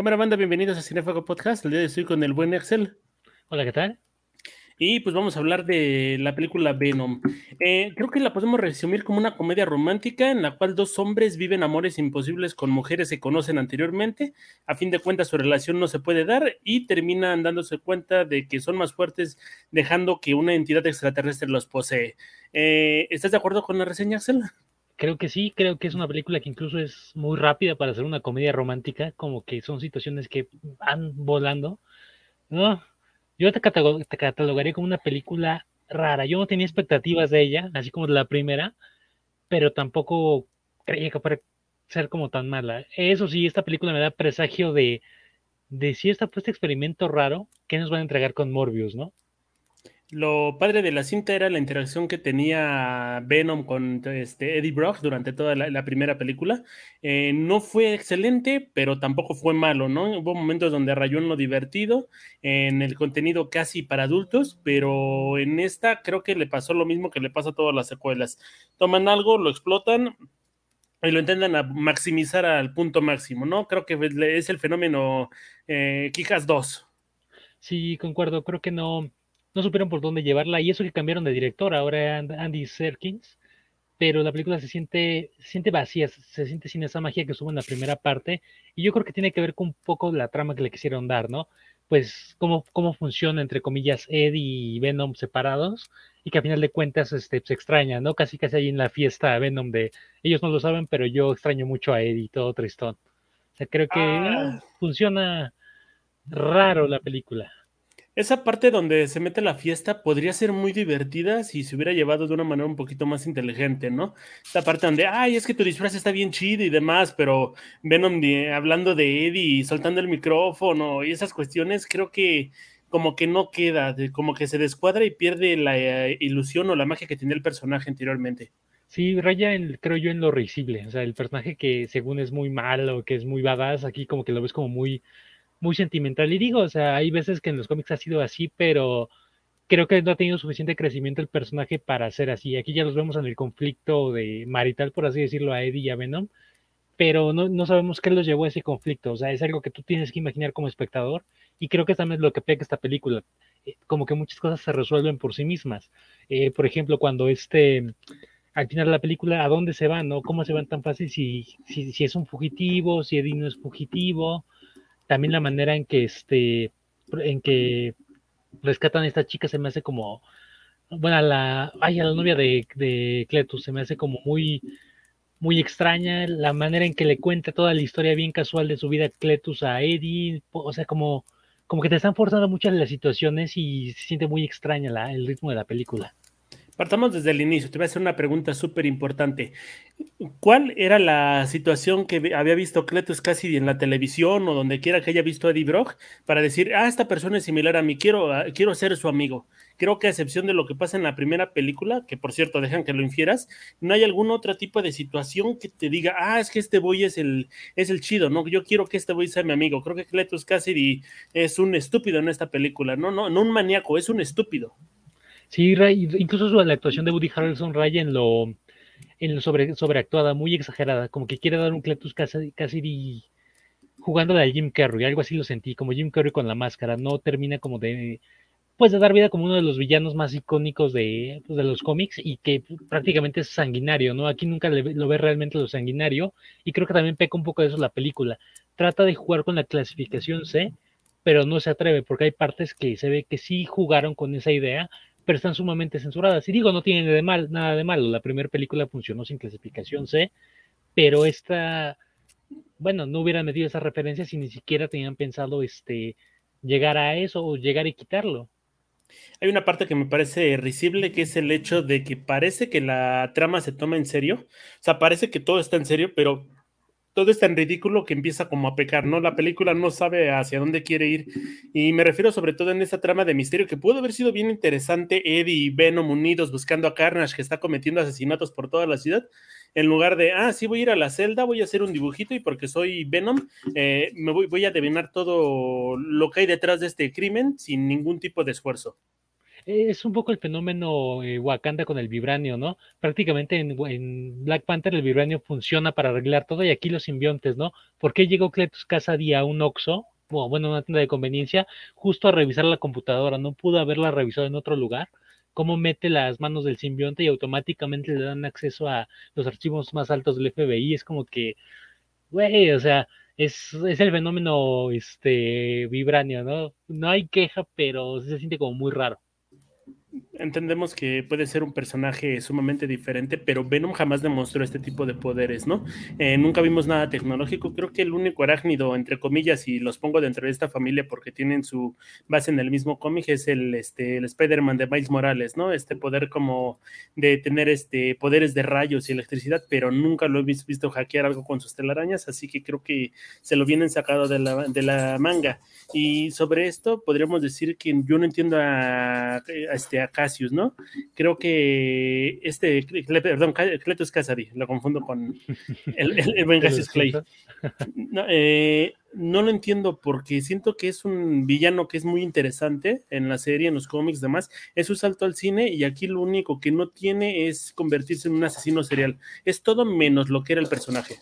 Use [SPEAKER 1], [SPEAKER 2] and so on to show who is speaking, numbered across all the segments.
[SPEAKER 1] Cámara banda, bienvenidos a Cinefago Podcast. El día de hoy estoy con el buen Excel.
[SPEAKER 2] Hola, ¿qué tal?
[SPEAKER 1] Y pues vamos a hablar de la película Venom. Eh, creo que la podemos resumir como una comedia romántica en la cual dos hombres viven amores imposibles con mujeres que conocen anteriormente. A fin de cuentas su relación no se puede dar y terminan dándose cuenta de que son más fuertes dejando que una entidad extraterrestre los posee. Eh, ¿Estás de acuerdo con la reseña, Axel?
[SPEAKER 2] Creo que sí, creo que es una película que incluso es muy rápida para hacer una comedia romántica, como que son situaciones que van volando. No, yo te, catalogaría como una película rara. Yo no tenía expectativas de ella, así como de la primera, pero tampoco creía que fuera ser como tan mala. Eso sí, esta película me da presagio de, si esta fue este experimento raro que nos van a entregar con Morbius, ¿no?
[SPEAKER 1] Lo padre de la cinta era la interacción que tenía Venom con este, Eddie Brock durante toda la, primera película. Eh, no fue excelente, pero tampoco fue malo, ¿no? Hubo momentos donde rayó en lo divertido, en el contenido casi para adultos, pero en esta creo que le pasó lo mismo que le pasa a todas las secuelas. Toman algo, lo explotan, y lo intentan maximizar al punto máximo, ¿no? Creo que es el fenómeno eh, Kijas 2.
[SPEAKER 2] Sí, concuerdo, creo que no, no supieron por dónde llevarla y eso que cambiaron de director, ahora Andy Serkins, pero la película se siente, se siente vacía, se siente sin esa magia que subo en la primera parte y yo creo que tiene que ver con un poco la trama que le quisieron dar, ¿no? Pues cómo, cómo funciona, entre comillas, Eddie y Venom separados y que a final de cuentas este, se extraña, ¿no? Casi casi ahí en la fiesta Venom de ellos no lo saben, pero yo extraño mucho a Eddie y todo tristón. O sea, creo que ah. funciona raro la película.
[SPEAKER 1] Esa parte donde se mete la fiesta podría ser muy divertida si se hubiera llevado de una manera un poquito más inteligente, ¿no? Esta parte donde, ay, es que tu disfraz está bien chido y demás, pero Venom hablando de Eddie y soltando el micrófono y esas cuestiones, creo que como que no queda, como que se descuadra y pierde la eh, ilusión o la magia que tenía el personaje anteriormente.
[SPEAKER 2] Sí, raya creo yo en lo risible, o sea, el personaje que según es muy malo, que es muy badass, aquí como que lo ves como muy muy sentimental. Y digo, o sea, hay veces que en los cómics ha sido así, pero creo que no ha tenido suficiente crecimiento el personaje para ser así. Aquí ya los vemos en el conflicto de marital, por así decirlo, a Eddie y a Venom, pero no, no sabemos qué los llevó a ese conflicto. O sea, es algo que tú tienes que imaginar como espectador, y creo que también es lo que pega esta película. Eh, como que muchas cosas se resuelven por sí mismas. Eh, por ejemplo, cuando este al final de la película, ¿a dónde se van? ¿no? ¿Cómo se van tan fácil si, si, si es un fugitivo, si Eddie no es fugitivo? También la manera en que este en que rescatan a esta chica se me hace como bueno a la ay, a la novia de, de Cletus se me hace como muy muy extraña la manera en que le cuenta toda la historia bien casual de su vida Cletus a Eddie o sea como como que te están forzando muchas las situaciones y se siente muy extraña la, el ritmo de la película
[SPEAKER 1] Partamos desde el inicio. Te voy a hacer una pregunta súper importante. ¿Cuál era la situación que había visto Cletus casi en la televisión o donde quiera que haya visto a Eddie Brock para decir, ah, esta persona es similar a mí, quiero, ah, quiero ser su amigo? Creo que a excepción de lo que pasa en la primera película, que por cierto dejan que lo infieras, no hay algún otro tipo de situación que te diga, ah, es que este boy es el, es el chido, ¿no? Yo quiero que este boy sea mi amigo. Creo que Cletus Cassidy es un estúpido en esta película, no, no, no un maníaco, es un estúpido.
[SPEAKER 2] Sí, incluso la actuación de Woody Harrelson raya en lo, en lo sobre, sobreactuada, muy exagerada, como que quiere dar un Cletus casi, casi jugando de Jim Carrey, algo así lo sentí, como Jim Carrey con la máscara, no termina como de pues de dar vida como uno de los villanos más icónicos de, pues, de los cómics y que prácticamente es sanguinario, ¿no? Aquí nunca lo ve realmente lo sanguinario y creo que también peca un poco de eso la película. Trata de jugar con la clasificación C, pero no se atreve porque hay partes que se ve que sí jugaron con esa idea pero están sumamente censuradas. Y digo, no tienen nada de malo. La primera película funcionó sin clasificación C, pero esta, bueno, no hubieran metido esas referencias si ni siquiera tenían pensado este, llegar a eso o llegar y quitarlo.
[SPEAKER 1] Hay una parte que me parece risible, que es el hecho de que parece que la trama se toma en serio. O sea, parece que todo está en serio, pero todo es tan ridículo que empieza como a pecar, ¿no? La película no sabe hacia dónde quiere ir. Y me refiero sobre todo en esta trama de misterio que pudo haber sido bien interesante, Eddie y Venom unidos buscando a Carnage que está cometiendo asesinatos por toda la ciudad, en lugar de, ah, sí, voy a ir a la celda, voy a hacer un dibujito y porque soy Venom, eh, me voy, voy a adivinar todo lo que hay detrás de este crimen sin ningún tipo de esfuerzo.
[SPEAKER 2] Es un poco el fenómeno eh, Wakanda con el vibranio, ¿no? Prácticamente en, Black Panther el vibranio funciona para arreglar todo y aquí los simbiontes, ¿no? ¿Por qué llegó Cletus Cassidy a un Oxxo? Bueno, una tienda de conveniencia, justo a revisar la computadora, no pudo haberla revisado en otro lugar. ¿Cómo mete las manos del simbionte y automáticamente le dan acceso a los archivos más altos del FBI? Es como que, güey, o sea, es, es el fenómeno este vibranio, ¿no? No hay queja, pero se siente como muy raro
[SPEAKER 1] entendemos que puede ser un personaje sumamente diferente, pero Venom jamás demostró este tipo de poderes, ¿no? Eh, nunca vimos nada tecnológico. Creo que el único arácnido, entre comillas, y los pongo dentro de esta familia porque tienen su base en el mismo cómic, es el, este, el Spider-Man de Miles Morales, ¿no? Este poder como de tener este, poderes de rayos y electricidad, pero nunca lo he visto hackear algo con sus telarañas, así que creo que se lo vienen sacado de la, de la manga. Y sobre esto podríamos decir que yo no entiendo a, a este, a Cassius, ¿no? Creo que este, perdón, Cletus Cassidy, lo confundo con el, el, buen Cassius Clay. No, eh, no, lo entiendo porque siento que es un villano que es muy interesante en la serie, en los cómics, demás. Es su salto al cine y aquí lo único que no tiene es convertirse en un asesino serial. Es todo menos lo que era el personaje.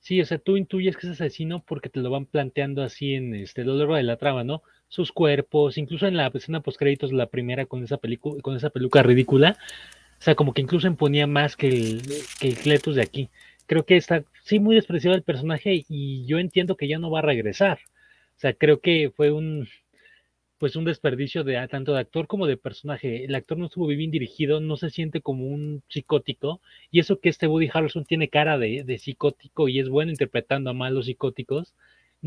[SPEAKER 2] Sí, o sea, tú intuyes que es asesino porque te lo van planteando así en este, lo largo de la trama, ¿no? Sus cuerpos, incluso en la escena post créditos la primera con esa con esa peluca ridícula, o sea, como que incluso imponía más que el, que el Cletus de aquí. Creo que está sí muy despreciado el personaje y yo entiendo que ya no va a regresar. O sea, creo que fue un pues un desperdicio de tanto de actor como de personaje. El actor no estuvo bien dirigido, no se siente como un psicótico. Y eso que este Woody Harrelson tiene cara de, de psicótico y es bueno interpretando a malos psicóticos,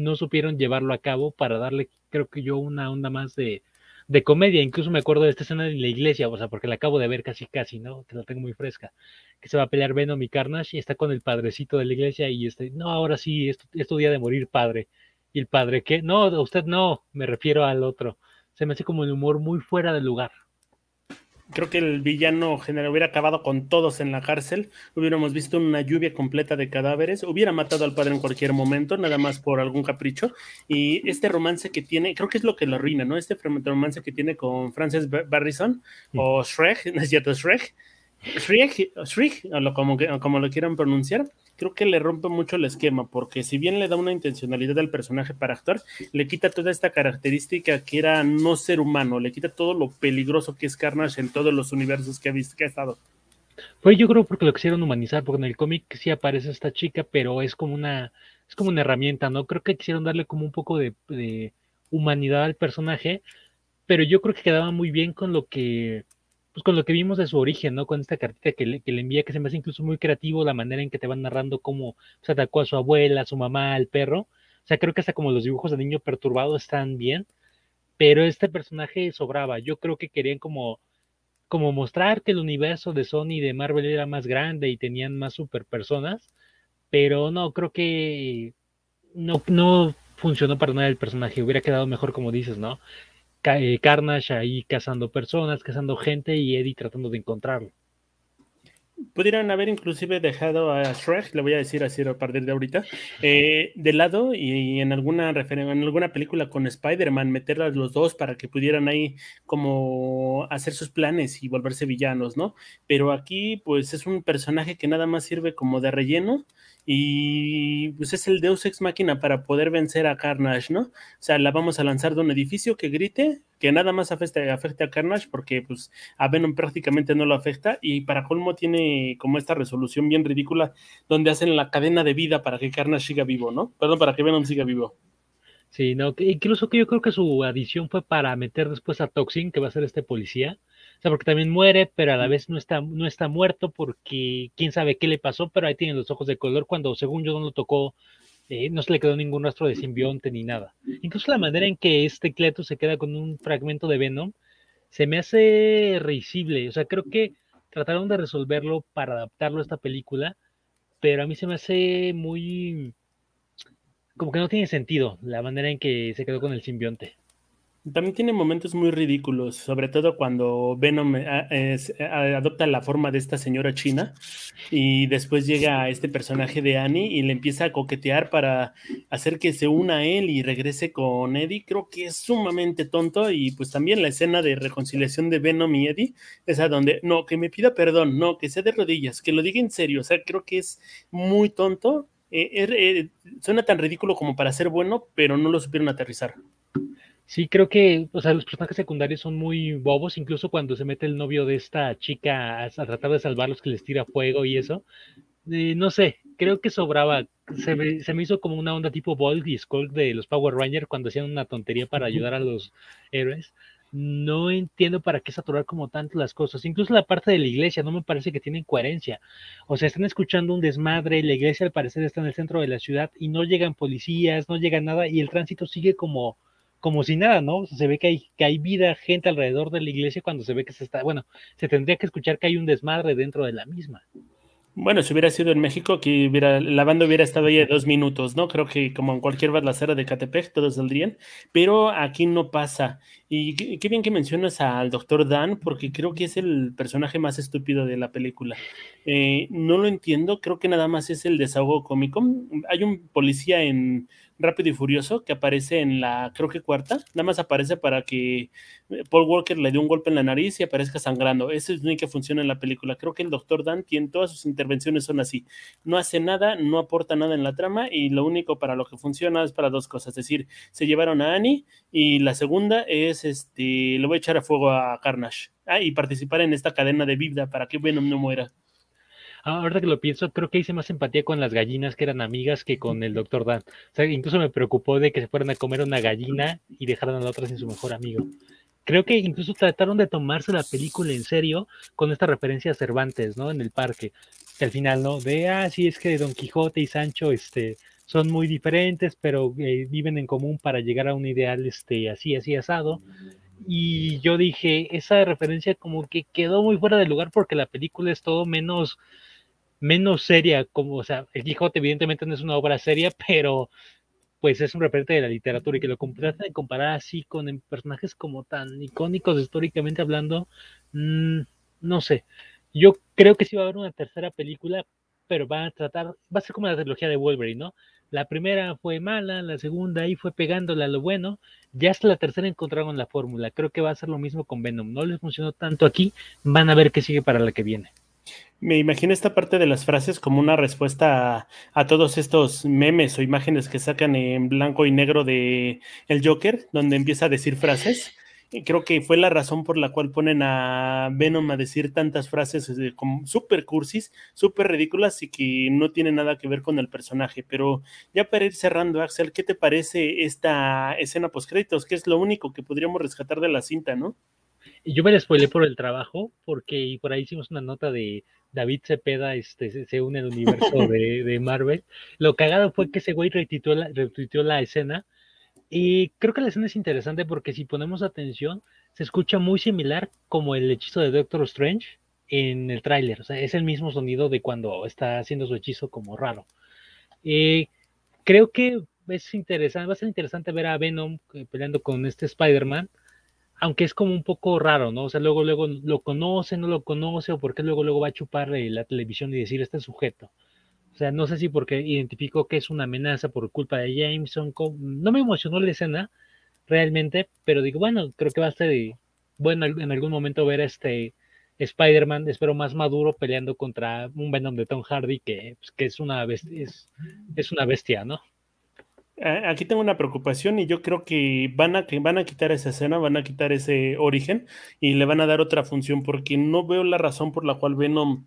[SPEAKER 2] no supieron llevarlo a cabo para darle, creo que yo, una onda más de, de comedia. Incluso me acuerdo de esta escena en la iglesia, o sea, porque la acabo de ver casi casi, ¿no? Que la tengo muy fresca. Que se va a pelear Venom y Carnage y está con el padrecito de la iglesia y este, no, ahora sí, esto, esto día de morir, padre. Y el padre, ¿qué? No, usted no, me refiero al otro. Se me hace como el humor muy fuera del lugar
[SPEAKER 1] creo que el villano general hubiera acabado con todos en la cárcel, hubiéramos visto una lluvia completa de cadáveres, hubiera matado al padre en cualquier momento, nada más por algún capricho, y este romance que tiene, creo que es lo que lo arruina, ¿no? Este romance que tiene con Frances Barrison, o Shrek, ¿no es cierto? Shrek, Shrek, Shrek como, como lo quieran pronunciar, creo que le rompe mucho el esquema, porque si bien le da una intencionalidad al personaje para actuar, le quita toda esta característica que era no ser humano, le quita todo lo peligroso que es Carnage en todos los universos que ha visto, que ha estado.
[SPEAKER 2] Pues yo creo porque lo quisieron humanizar, porque en el cómic sí aparece esta chica, pero es como una, es como una herramienta, ¿no? Creo que quisieron darle como un poco de humanidad al personaje, pero yo creo que quedaba muy bien con lo que pues con lo que vimos de su origen, ¿no? Con esta cartita que le, que le envía, que se me hace incluso muy creativo la manera en que te van narrando cómo se atacó a su abuela, a su mamá, al perro. O sea, creo que hasta como los dibujos de niño perturbado están bien, pero este personaje sobraba. Yo creo que querían como, como mostrar que el universo de Sony y de Marvel era más grande y tenían más super personas, pero no, creo que no, no funcionó para nada el personaje. Hubiera quedado mejor como dices, ¿no? Eh, Carnage ahí cazando personas, cazando gente y Eddie tratando de encontrarlo.
[SPEAKER 1] Pudieran haber inclusive dejado a Shrek, le voy a decir así a partir de ahorita, eh, de lado y, en alguna en alguna película con Spider-Man, meterlas los dos para que pudieran ahí como hacer sus planes y volverse villanos, ¿no? Pero aquí pues es un personaje que nada más sirve como de relleno y pues es el Deus Ex Máquina para poder vencer a Carnage, ¿no? O sea, la vamos a lanzar de un edificio que grite, que nada más afecte, afecte a Carnage, porque pues a Venom prácticamente no lo afecta, y para colmo tiene como esta resolución bien ridícula, donde hacen la cadena de vida para que Carnage siga vivo, ¿no? Perdón, para que Venom siga vivo.
[SPEAKER 2] Sí, no, incluso que yo creo que su adición fue para meter después a Toxin, que va a ser este policía, o sea, porque también muere, pero a la vez no está, no está muerto porque quién sabe qué le pasó, pero ahí tiene los ojos de color cuando según yo no lo tocó, eh, no se le quedó ningún rastro de simbionte ni nada. Incluso la manera en que este Cleto se queda con un fragmento de Venom se me hace risible. O sea, creo que trataron de resolverlo para adaptarlo a esta película, pero a mí se me hace muy... como que no tiene sentido la manera en que se quedó con el simbionte.
[SPEAKER 1] También tiene momentos muy ridículos, sobre todo cuando Venom eh, adopta la forma de esta señora china y después llega a este personaje de Annie y le empieza a coquetear para hacer que se una a él y regrese con Eddie. Creo que es sumamente tonto y pues también la escena de reconciliación de Venom y Eddie, esa donde, no, que me pida perdón, no, que sea de rodillas, que lo diga en serio, o sea, creo que es muy tonto. Eh, eh, suena tan ridículo como para ser bueno, pero no lo supieron aterrizar.
[SPEAKER 2] Sí, creo que, o sea, los personajes secundarios son muy bobos, incluso cuando se mete el novio de esta chica a, tratar de salvarlos que les tira fuego y eso. Eh, no sé, creo que sobraba. Se me, se me, hizo como una onda tipo Bolt y Skull de los Power Rangers cuando hacían una tontería para ayudar a los héroes. No entiendo para qué saturar como tanto las cosas. Incluso la parte de la iglesia no me parece que tienen coherencia. O sea, están escuchando un desmadre, la iglesia al parecer está en el centro de la ciudad y no llegan policías, no llega nada y el tránsito sigue como como si nada, ¿no? se ve que hay, que hay vida, gente alrededor de la iglesia cuando se ve que se está, bueno, se tendría que escuchar que hay un desmadre dentro de la misma.
[SPEAKER 1] Bueno, si hubiera sido en México, que hubiera, la banda hubiera estado ahí dos minutos, ¿no? Creo que como en cualquier balacera de Catepec, todos saldrían, pero aquí no pasa. Y qué, bien que mencionas al doctor Dan, porque creo que es el personaje más estúpido de la película. Eh, no lo entiendo, creo que nada más es el desahogo cómico. Hay un policía en Rápido y Furioso que aparece en la, creo que cuarta, nada más aparece para que eh, Paul Walker le dé un golpe en la nariz y aparezca sangrando. Esa es la única función en la película. Creo que el Doctor Dan tiene todas sus intervenciones son así. No hace nada, no aporta nada en la trama y lo único para lo que funciona es para dos cosas. Es decir, se llevaron a Annie y la segunda es, este, le voy a echar a fuego a Carnage. Ah, y participar en esta cadena de vida para que Venom no muera.
[SPEAKER 2] Ah, ahora que lo pienso, creo que hice más empatía con las gallinas que eran amigas que con el doctor Dan. O sea, incluso me preocupó de que se fueran a comer una gallina y dejaran a la otra sin su mejor amigo. Creo que incluso trataron de tomarse la película en serio con esta referencia a Cervantes, ¿no? En el parque. Que al final, ¿no? De, ah, sí, es que Don Quijote y Sancho, este, son muy diferentes, pero eh, viven en común para llegar a un ideal, este, así, así asado. Y yo dije, esa referencia como que quedó muy fuera de lugar porque la película es todo menos menos seria, como, o sea, El Quijote evidentemente no es una obra seria, pero pues es un referente de la literatura y que lo trata de comparar así con personajes como tan icónicos históricamente hablando, mm, no sé. Yo creo que sí va a haber una tercera película, pero va a tratar, va a ser como la trilogía de Wolverine, ¿no? La primera fue mala, la segunda ahí fue pegándole a lo bueno, ya hasta la tercera encontraron la fórmula. Creo que va a ser lo mismo con Venom. No les funcionó tanto aquí, van a ver qué sigue para la que viene.
[SPEAKER 1] Me imagino esta parte de las frases como una respuesta a, todos estos memes o imágenes que sacan en blanco y negro de el Joker, donde empieza a decir frases. Creo que fue la razón por la cual ponen a Venom a decir tantas frases eh, como super cursis, súper ridículas y que no tienen nada que ver con el personaje. Pero ya para ir cerrando, Axel, ¿qué te parece esta escena post créditos? Que es lo único que podríamos rescatar de la cinta, ¿no?
[SPEAKER 2] Yo me la spoilé por el trabajo, porque por ahí hicimos una nota de David Cepeda este, se une al universo de, Marvel. Lo cagado fue que ese güey retuiteó la, la escena. Y creo que la escena es interesante porque si ponemos atención, se escucha muy similar como el hechizo de Doctor Strange en el tráiler. O sea, es el mismo sonido de cuando está haciendo su hechizo como raro. Eh, creo que es interesante, va a ser interesante ver a Venom eh, peleando con este Spider-Man aunque es como un poco raro, ¿no? O sea, luego, luego lo conoce, no lo conoce, o porque luego, luego va a chuparle la televisión y decir, este sujeto. O sea, no sé si porque identificó que es una amenaza por culpa de Jameson. No me emocionó la escena, realmente, pero digo, bueno, creo que va a ser bueno en algún momento ver a este Spider-Man, espero más maduro, peleando contra un Venom de Tom Hardy, que, pues, que es, una bestia, es una bestia, ¿no?
[SPEAKER 1] Aquí tengo una preocupación y yo creo que van a, que van a quitar esa escena, van a quitar ese origen y le van a dar otra función porque no veo la razón por la cual Venom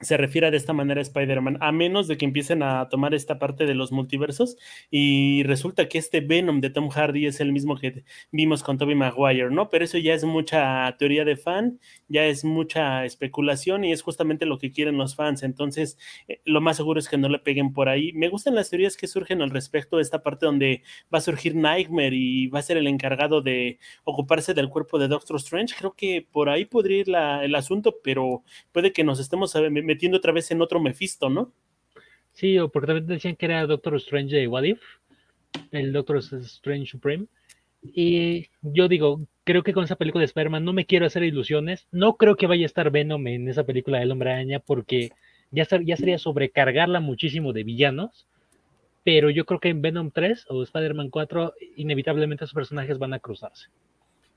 [SPEAKER 1] se refiere de esta manera a Spider-Man, a menos de que empiecen a tomar esta parte de los multiversos y resulta que este Venom de Tom Hardy es el mismo que vimos con Tobey Maguire, ¿no? Pero eso ya es mucha teoría de fan, ya es mucha especulación y es justamente lo que quieren los fans, entonces eh, lo más seguro es que no le peguen por ahí. Me gustan las teorías que surgen al respecto de esta parte donde va a surgir Nightmare y va a ser el encargado de ocuparse del cuerpo de Doctor Strange, creo que por ahí podría ir el asunto, pero puede que nos estemos metiendo otra vez en otro Mephisto, ¿no?
[SPEAKER 2] Sí, o porque también decían que era Doctor Strange de What If, el Doctor Strange Supreme. Y yo digo, creo que con esa película de Spider-Man no me quiero hacer ilusiones. No creo que vaya a estar Venom en esa película del Hombre Araña porque ya, ya sería sobrecargarla muchísimo de villanos. Pero yo creo que en Venom 3 o Spider-Man 4 inevitablemente esos personajes van a cruzarse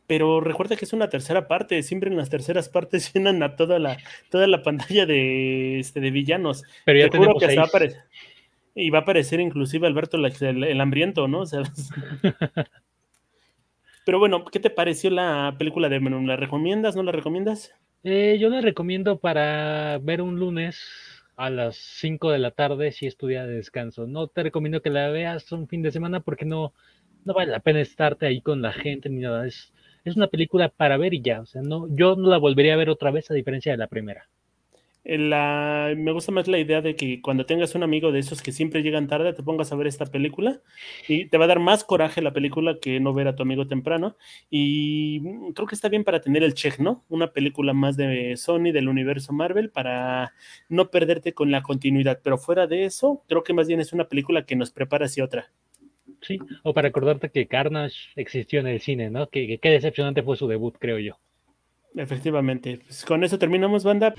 [SPEAKER 1] pero recuerda que es una tercera parte, siempre en las terceras partes llenan a toda la, toda la pantalla de, este, de villanos.
[SPEAKER 2] Pero ya que
[SPEAKER 1] va a aparecer, y va a aparecer inclusive Alberto el, hambriento, ¿no? pero bueno, ¿qué te pareció la película de Venom? ¿La recomiendas? ¿No la recomiendas?
[SPEAKER 2] Eh, yo la recomiendo para ver un lunes a las 5 de la tarde si es tu día de descanso. No te recomiendo que la veas un fin de semana porque no, no vale la pena estarte ahí con la gente ni nada. Es, es una película para ver y ya. O sea, no, yo no la volvería a ver otra vez a diferencia de la primera.
[SPEAKER 1] La, me gusta más la idea de que cuando tengas un amigo de esos que siempre llegan tarde, te pongas a ver esta película y te va a dar más coraje la película que no ver a tu amigo temprano. Y creo que está bien para tener el check, ¿no? Una película más de Sony, del universo Marvel, para no perderte con la continuidad. Pero fuera de eso, creo que más bien es una película que nos prepara hacia otra.
[SPEAKER 2] Sí, o para acordarte que Carnage existió en el cine, ¿no? Que, qué decepcionante fue su debut, creo yo.
[SPEAKER 1] Efectivamente. Pues con eso terminamos, banda.